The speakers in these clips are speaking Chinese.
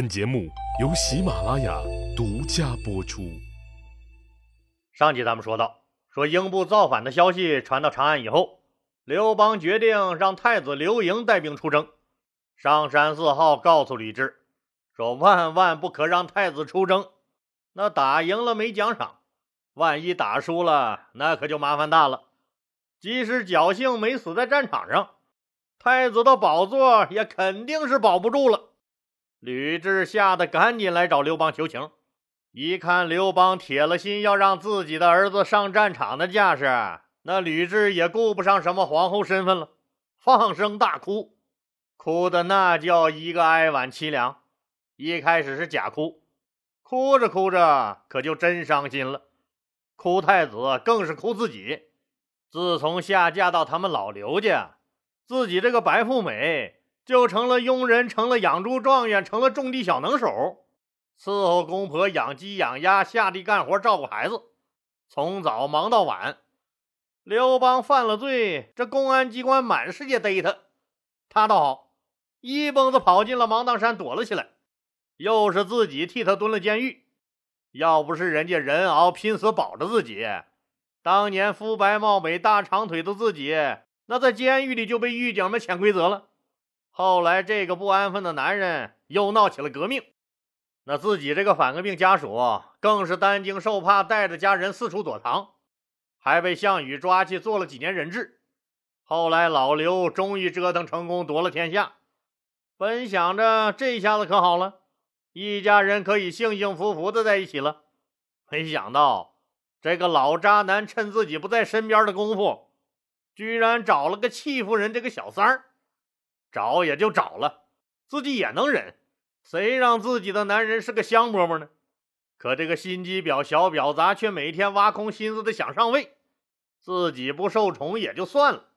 本节目由喜马拉雅独家播出。上集咱们说到，说英布造反的消息传到长安以后，刘邦决定让太子刘盈带兵出征。上山四号告诉吕雉，说万万不可让太子出征，那打赢了没奖赏，万一打输了，那可就麻烦大了。即使侥幸没死在战场上，太子的宝座也肯定是保不住了。吕雉吓得赶紧来找刘邦求情，一看刘邦铁了心要让自己的儿子上战场的架势，那吕雉也顾不上什么皇后身份了，放声大哭，哭的那叫一个哀婉凄凉。一开始是假哭，哭着哭着可就真伤心了，哭太子更是哭自己。自从下嫁到他们老刘家，自己这个白富美。就成了佣人，成了养猪状元，成了种地小能手，伺候公婆养鸡养鸭，下地干活照顾孩子，从早忙到晚。刘邦犯了罪，这公安机关满世界逮他，他倒好，一蹦子跑进了芒砀山躲了起来，又是自己替他蹲了监狱。要不是人家人熬拼死保着自己，当年肤白貌美、大长腿的自己，那在监狱里就被狱警们潜规则了。后来，这个不安分的男人又闹起了革命，那自己这个反革命家属更是担惊受怕，带着家人四处躲藏，还被项羽抓去做了几年人质。后来，老刘终于折腾成功，夺了天下。本想着这下子可好了，一家人可以幸幸福福的在一起了，没想到这个老渣男趁自己不在身边的功夫，居然找了个戚夫人这个小三儿。找也就找了，自己也能忍，谁让自己的男人是个香饽饽呢？可这个心机婊小婊砸却每天挖空心思的想上位，自己不受宠也就算了，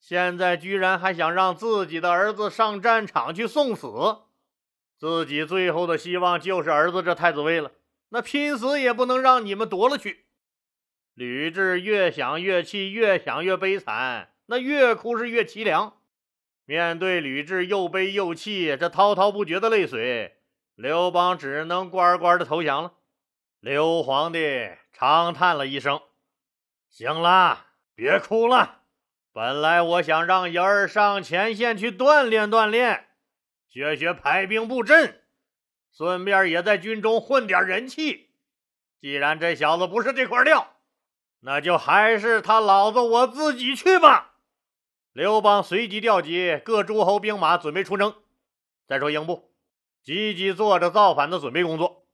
现在居然还想让自己的儿子上战场去送死，自己最后的希望就是儿子这太子位了，那拼死也不能让你们夺了去。吕雉越想越气，越想越悲惨，那越哭是越凄凉。面对吕雉又悲又气，这滔滔不绝的泪水，刘邦只能乖乖的投降了。刘皇帝长叹了一声：“行了，别哭了。本来我想让爷儿上前线去锻炼锻炼，学学排兵布阵，顺便也在军中混点人气。既然这小子不是这块料，那就还是他老子我自己去吧。”刘邦随即调集各诸侯兵马，准备出征。再说英布，积极做着造反的准备工作。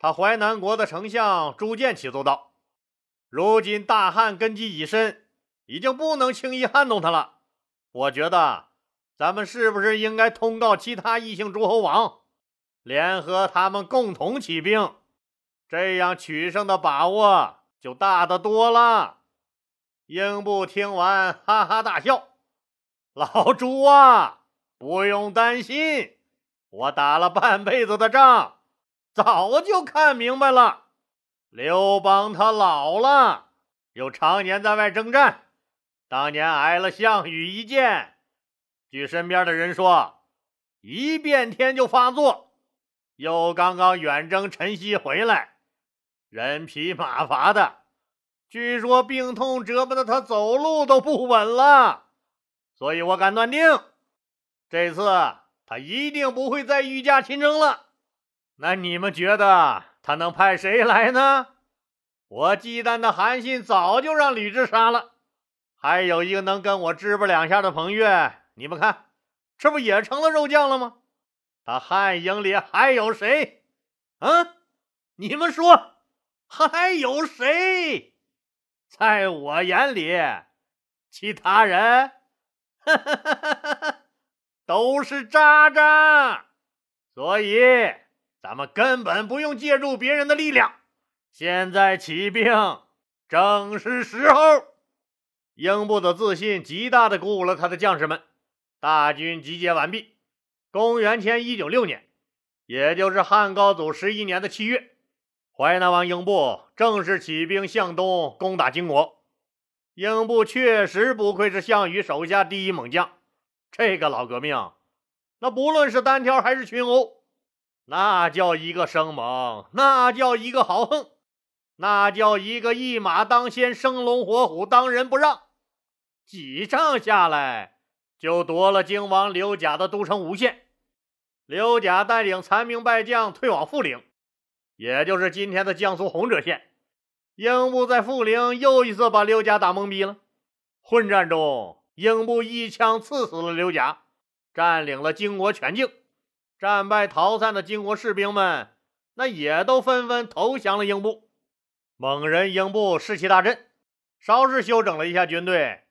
他淮南国的丞相朱建启奏道：“如今大汉根基已深，已经不能轻易撼动他了。我觉得，咱们是不是应该通告其他异姓诸侯王，联合他们共同起兵？这样取胜的把握就大得多了。”英布听完，哈哈大笑。老朱啊，不用担心，我打了半辈子的仗，早就看明白了。刘邦他老了，又常年在外征战，当年挨了项羽一剑，据身边的人说，一变天就发作。又刚刚远征陈豨回来，人疲马乏的，据说病痛折磨的他走路都不稳了。所以我敢断定，这次他一定不会再御驾亲征了。那你们觉得他能派谁来呢？我忌惮的韩信早就让吕雉杀了，还有一个能跟我支吧两下的彭越，你们看，这不也成了肉酱了吗？他汉营里还有谁？嗯，你们说还有谁？在我眼里，其他人。哈哈哈哈哈！都是渣渣，所以咱们根本不用借助别人的力量。现在起兵正是时候。英布的自信极大的鼓舞了他的将士们。大军集结完毕。公元前一九六年，也就是汉高祖十一年的七月，淮南王英布正式起兵向东攻打荆国。英布确实不愧是项羽手下第一猛将，这个老革命，那不论是单挑还是群殴，那叫一个生猛，那叫一个豪横，那叫一个一马当先，生龙活虎，当仁不让。几仗下来，就夺了荆王刘贾的都城吴县。刘贾带领残兵败将退往富陵，也就是今天的江苏洪泽县。英布在富陵又一次把刘贾打懵逼了。混战中，英布一枪刺死了刘贾，占领了荆国全境。战败逃散的荆国士兵们，那也都纷纷投降了英布。猛人英布士气大振，稍事休整了一下军队，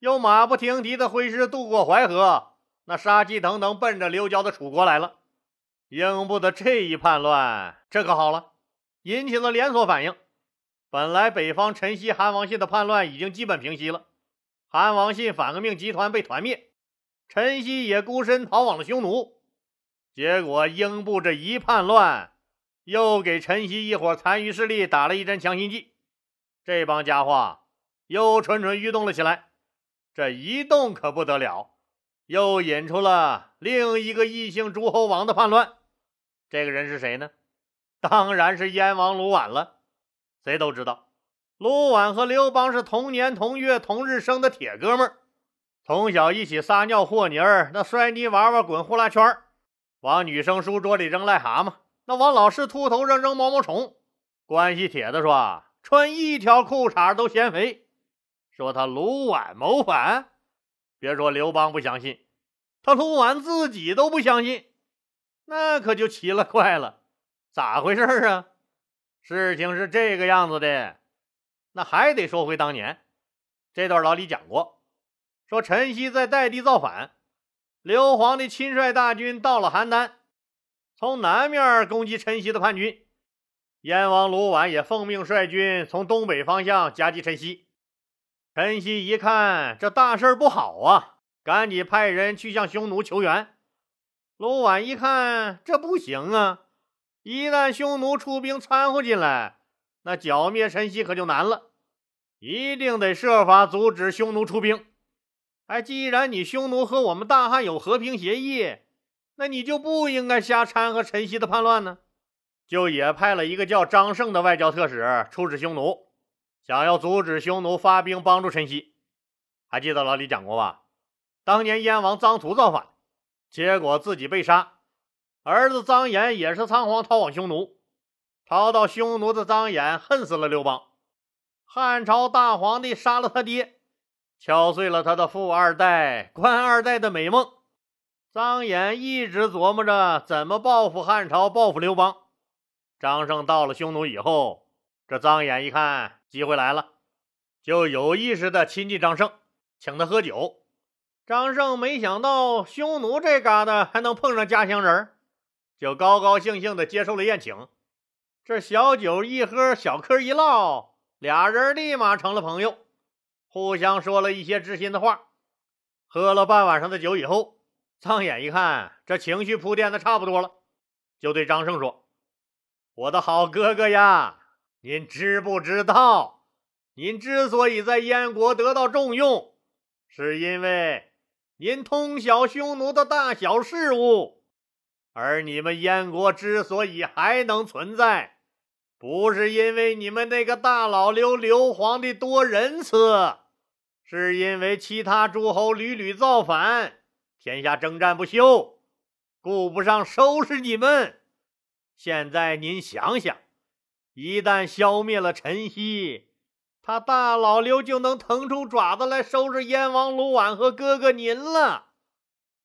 又马不停蹄地挥师渡过淮河。那杀气腾腾奔着刘交的楚国来了。英布的这一叛乱，这可好了，引起了连锁反应。本来北方陈豨、韩王信的叛乱已经基本平息了，韩王信反革命集团被团灭，陈豨也孤身逃往了匈奴。结果英布这一叛乱，又给陈豨一伙残余势力打了一针强心剂，这帮家伙又蠢蠢欲动了起来。这一动可不得了。又引出了另一个异姓诸侯王的叛乱，这个人是谁呢？当然是燕王卢绾了。谁都知道，卢绾和刘邦是同年同月同日生的铁哥们儿，从小一起撒尿和泥儿，那摔泥娃娃滚呼啦圈儿，往女生书桌里扔癞蛤蟆，那往老师秃头上扔毛毛虫。关系铁的说，穿一条裤衩都嫌肥，说他卢绾谋反。别说刘邦不相信，他卢绾自己都不相信，那可就奇了怪了，咋回事啊？事情是这个样子的，那还得说回当年，这段老李讲过，说陈豨在代地造反，刘皇帝亲率大军到了邯郸，从南面攻击陈豨的叛军，燕王卢绾也奉命率军从东北方向夹击陈豨。陈豨一看这大事不好啊，赶紧派人去向匈奴求援。卢绾一看这不行啊，一旦匈奴出兵掺和进来，那剿灭陈豨可就难了，一定得设法阻止匈奴出兵。哎，既然你匈奴和我们大汉有和平协议，那你就不应该瞎掺和陈豨的叛乱呢。就也派了一个叫张胜的外交特使出使匈奴。想要阻止匈奴发兵帮助陈豨，还记得老李讲过吧？当年燕王臧荼造反，结果自己被杀，儿子张衍也是仓皇逃往匈奴。逃到匈奴的张衍恨死了刘邦，汉朝大皇帝杀了他爹，敲碎了他的富二代、官二代的美梦。臧衍一直琢磨着怎么报复汉朝、报复刘邦。张胜到了匈奴以后，这臧衍一看。机会来了，就有意识的亲近张胜，请他喝酒。张胜没想到匈奴这嘎达还能碰上家乡人，就高高兴兴的接受了宴请。这小酒一喝，小嗑一唠，俩人立马成了朋友，互相说了一些知心的话。喝了半晚上的酒以后，苍眼一看这情绪铺垫的差不多了，就对张胜说：“我的好哥哥呀！”您知不知道，您之所以在燕国得到重用，是因为您通晓匈奴的大小事务；而你们燕国之所以还能存在，不是因为你们那个大老刘刘皇帝多仁慈，是因为其他诸侯屡屡造反，天下征战不休，顾不上收拾你们。现在您想想。一旦消灭了陈豨，他大老刘就能腾出爪子来收拾燕王卢绾和哥哥您了。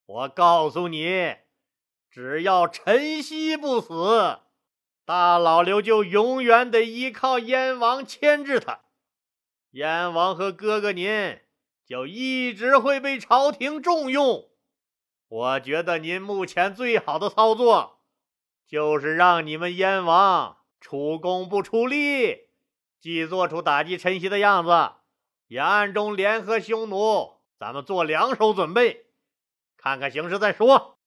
我告诉你，只要陈曦不死，大老刘就永远得依靠燕王牵制他，燕王和哥哥您就一直会被朝廷重用。我觉得您目前最好的操作，就是让你们燕王。出工不出力，既做出打击陈曦的样子，也暗中联合匈奴，咱们做两手准备，看看形势再说。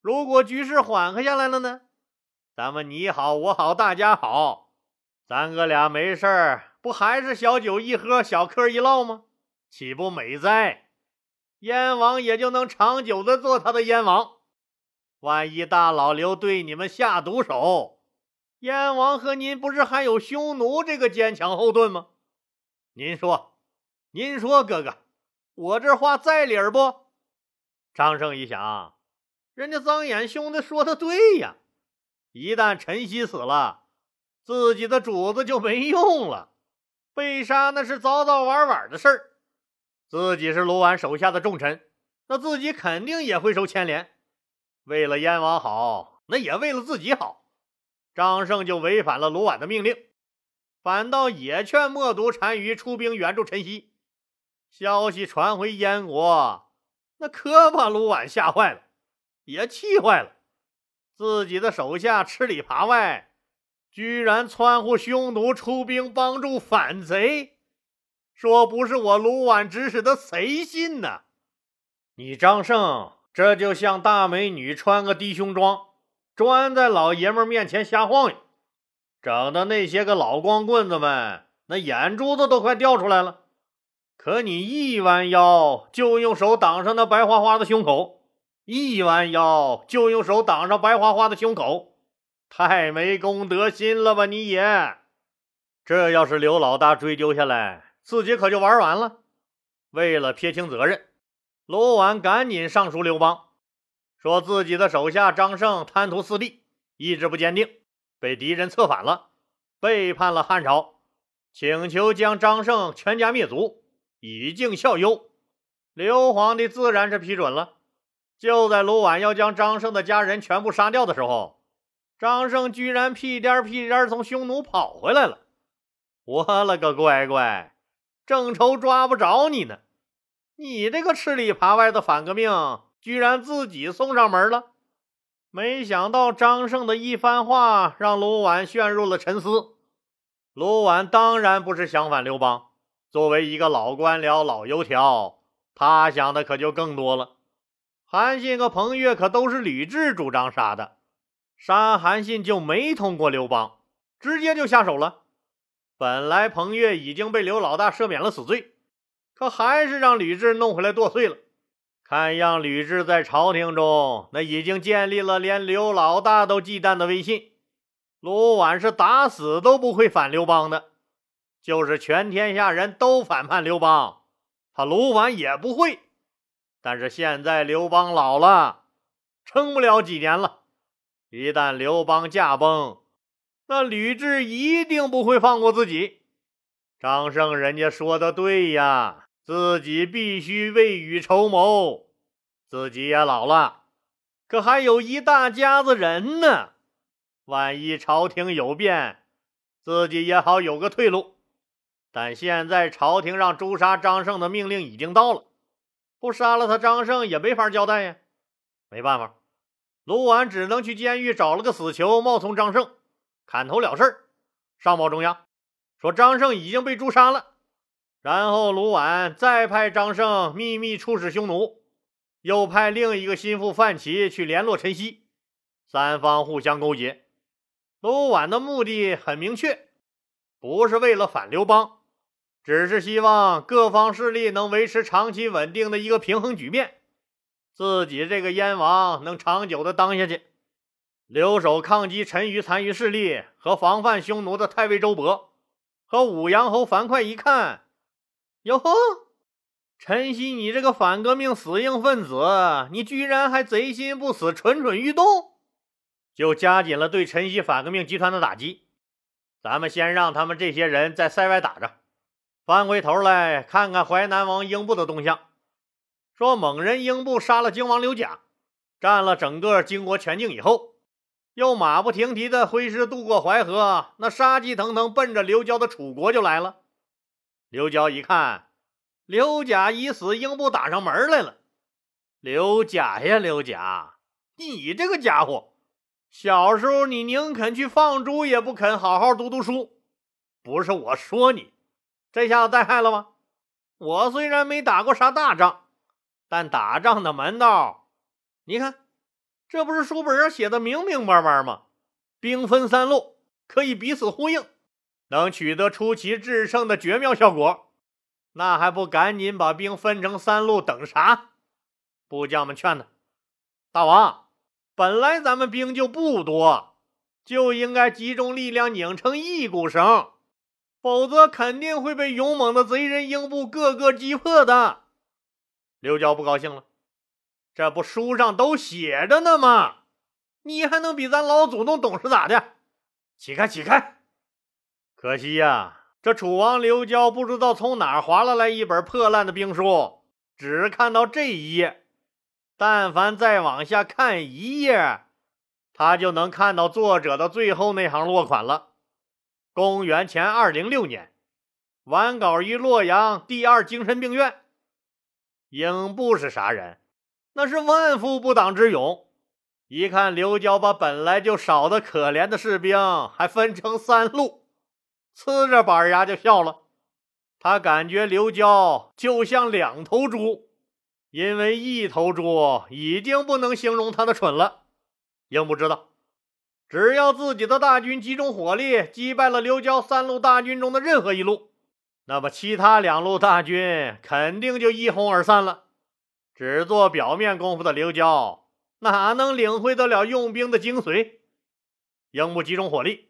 如果局势缓和下来了呢？咱们你好我好大家好，咱哥俩没事儿，不还是小酒一喝，小嗑一唠吗？岂不美哉？燕王也就能长久的做他的燕王。万一大老刘对你们下毒手，燕王和您不是还有匈奴这个坚强后盾吗？您说，您说，哥哥，我这话在理儿不？张胜一想，人家张眼兄弟说的对呀，一旦陈曦死了，自己的主子就没用了，被杀那是早早晚晚的事儿。自己是卢绾手下的重臣，那自己肯定也会受牵连。为了燕王好，那也为了自己好，张胜就违反了卢绾的命令，反倒也劝冒毒单于出兵援助陈曦。消息传回燕国，那可把卢绾吓坏了，也气坏了。自己的手下吃里扒外，居然窜乎匈奴出兵帮助反贼。说不是我卢绾指使的，谁信呢？你张胜这就像大美女穿个低胸装，专在老爷们面前瞎晃悠，整的那些个老光棍子们那眼珠子都快掉出来了。可你一弯腰就用手挡上那白花花的胸口，一弯腰就用手挡上白花花的胸口，太没公德心了吧你也！这要是刘老大追究下来。自己可就玩完了。为了撇清责任，卢绾赶紧上书刘邦，说自己的手下张胜贪图私利，意志不坚定，被敌人策反了，背叛了汉朝，请求将张胜全家灭族，以儆效尤。刘皇帝自然是批准了。就在卢绾要将张胜的家人全部杀掉的时候，张胜居然屁颠屁颠从匈奴跑回来了。我了个乖乖！正愁抓不着你呢，你这个吃里扒外的反革命，居然自己送上门了。没想到张胜的一番话，让卢绾陷入了沉思。卢绾当然不是想反刘邦，作为一个老官僚、老油条，他想的可就更多了。韩信和彭越可都是吕雉主张杀的，杀韩信就没通过刘邦，直接就下手了。本来彭越已经被刘老大赦免了死罪，可还是让吕雉弄回来剁碎了。看样吕雉在朝廷中那已经建立了连刘老大都忌惮的威信。卢绾是打死都不会反刘邦的，就是全天下人都反叛刘邦，他卢绾也不会。但是现在刘邦老了，撑不了几年了，一旦刘邦驾崩。那吕雉一定不会放过自己。张胜，人家说的对呀，自己必须未雨绸缪。自己也老了，可还有一大家子人呢。万一朝廷有变，自己也好有个退路。但现在朝廷让诛杀张胜的命令已经到了，不杀了他，张胜也没法交代呀。没办法，卢绾只能去监狱找了个死囚，冒充张胜。砍头了事上报中央，说张胜已经被诛杀了。然后卢绾再派张胜秘密出使匈奴，又派另一个心腹范齐去联络陈曦，三方互相勾结。卢绾的目的很明确，不是为了反刘邦，只是希望各方势力能维持长期稳定的一个平衡局面，自己这个燕王能长久的当下去。留守抗击陈余残余势力和防范匈奴的太尉周勃和武阳侯樊哙一看，哟呵，陈曦，你这个反革命死硬分子，你居然还贼心不死、蠢蠢欲动，就加紧了对陈曦反革命集团的打击。咱们先让他们这些人在塞外打着，翻回头来看看淮南王英布的动向。说猛人英布杀了荆王刘贾，占了整个荆国全境以后。又马不停蹄的挥师渡过淮河，那杀气腾腾，奔着刘交的楚国就来了。刘交一看，刘贾已死，英布打上门来了。刘贾呀，刘贾，你这个家伙，小时候你宁肯去放猪，也不肯好好读读书。不是我说你，这下子带害了吗？我虽然没打过啥大仗，但打仗的门道，你看。这不是书本上写的明明白白吗？兵分三路，可以彼此呼应，能取得出奇制胜的绝妙效果。那还不赶紧把兵分成三路，等啥？部将们劝他：“大王，本来咱们兵就不多，就应该集中力量拧成一股绳，否则肯定会被勇猛的贼人英布个个击破的。刘交不高兴了，这不书上都写着呢吗？你还能比咱老祖宗懂是咋的？起开，起开！可惜呀，这楚王刘交不知道从哪划拉来一本破烂的兵书，只看到这一页。但凡再往下看一页，他就能看到作者的最后那行落款了。公元前二零六年，完稿于洛阳第二精神病院。英布是啥人？那是万夫不挡之勇。一看刘交把本来就少的可怜的士兵还分成三路，呲着板牙就笑了。他感觉刘交就像两头猪。因为一头猪已经不能形容他的蠢了。英布知道，只要自己的大军集中火力击败了刘交三路大军中的任何一路，那么其他两路大军肯定就一哄而散了。只做表面功夫的刘交哪能领会得了用兵的精髓？英布集中火力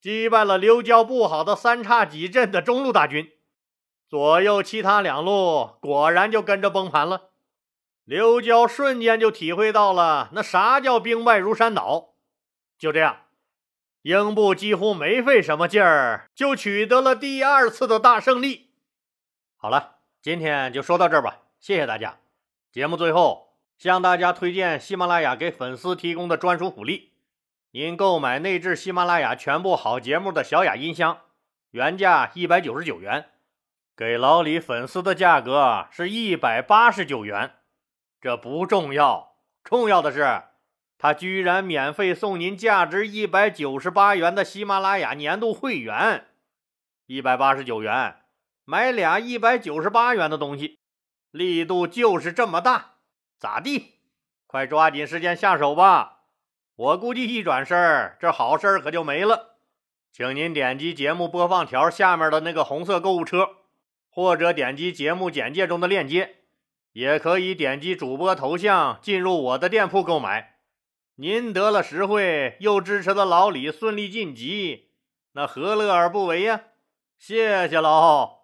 击败了刘交布好的三叉戟阵的中路大军，左右其他两路果然就跟着崩盘了。刘交瞬间就体会到了那啥叫兵败如山倒。就这样，英布几乎没费什么劲儿就取得了第二次的大胜利。好了，今天就说到这儿吧，谢谢大家。节目最后向大家推荐喜马拉雅给粉丝提供的专属福利：您购买内置喜马拉雅全部好节目的小雅音箱，原价一百九十九元，给老李粉丝的价格是一百八十九元。这不重要，重要的是，他居然免费送您价值一百九十八元的喜马拉雅年度会员，一百八十九元买俩一百九十八元的东西，力度就是这么大，咋地？快抓紧时间下手吧！我估计一转身，这好事可就没了。请您点击节目播放条下面的那个红色购物车，或者点击节目简介中的链接。也可以点击主播头像进入我的店铺购买，您得了实惠，又支持了老李顺利晋级，那何乐而不为呀？谢谢老。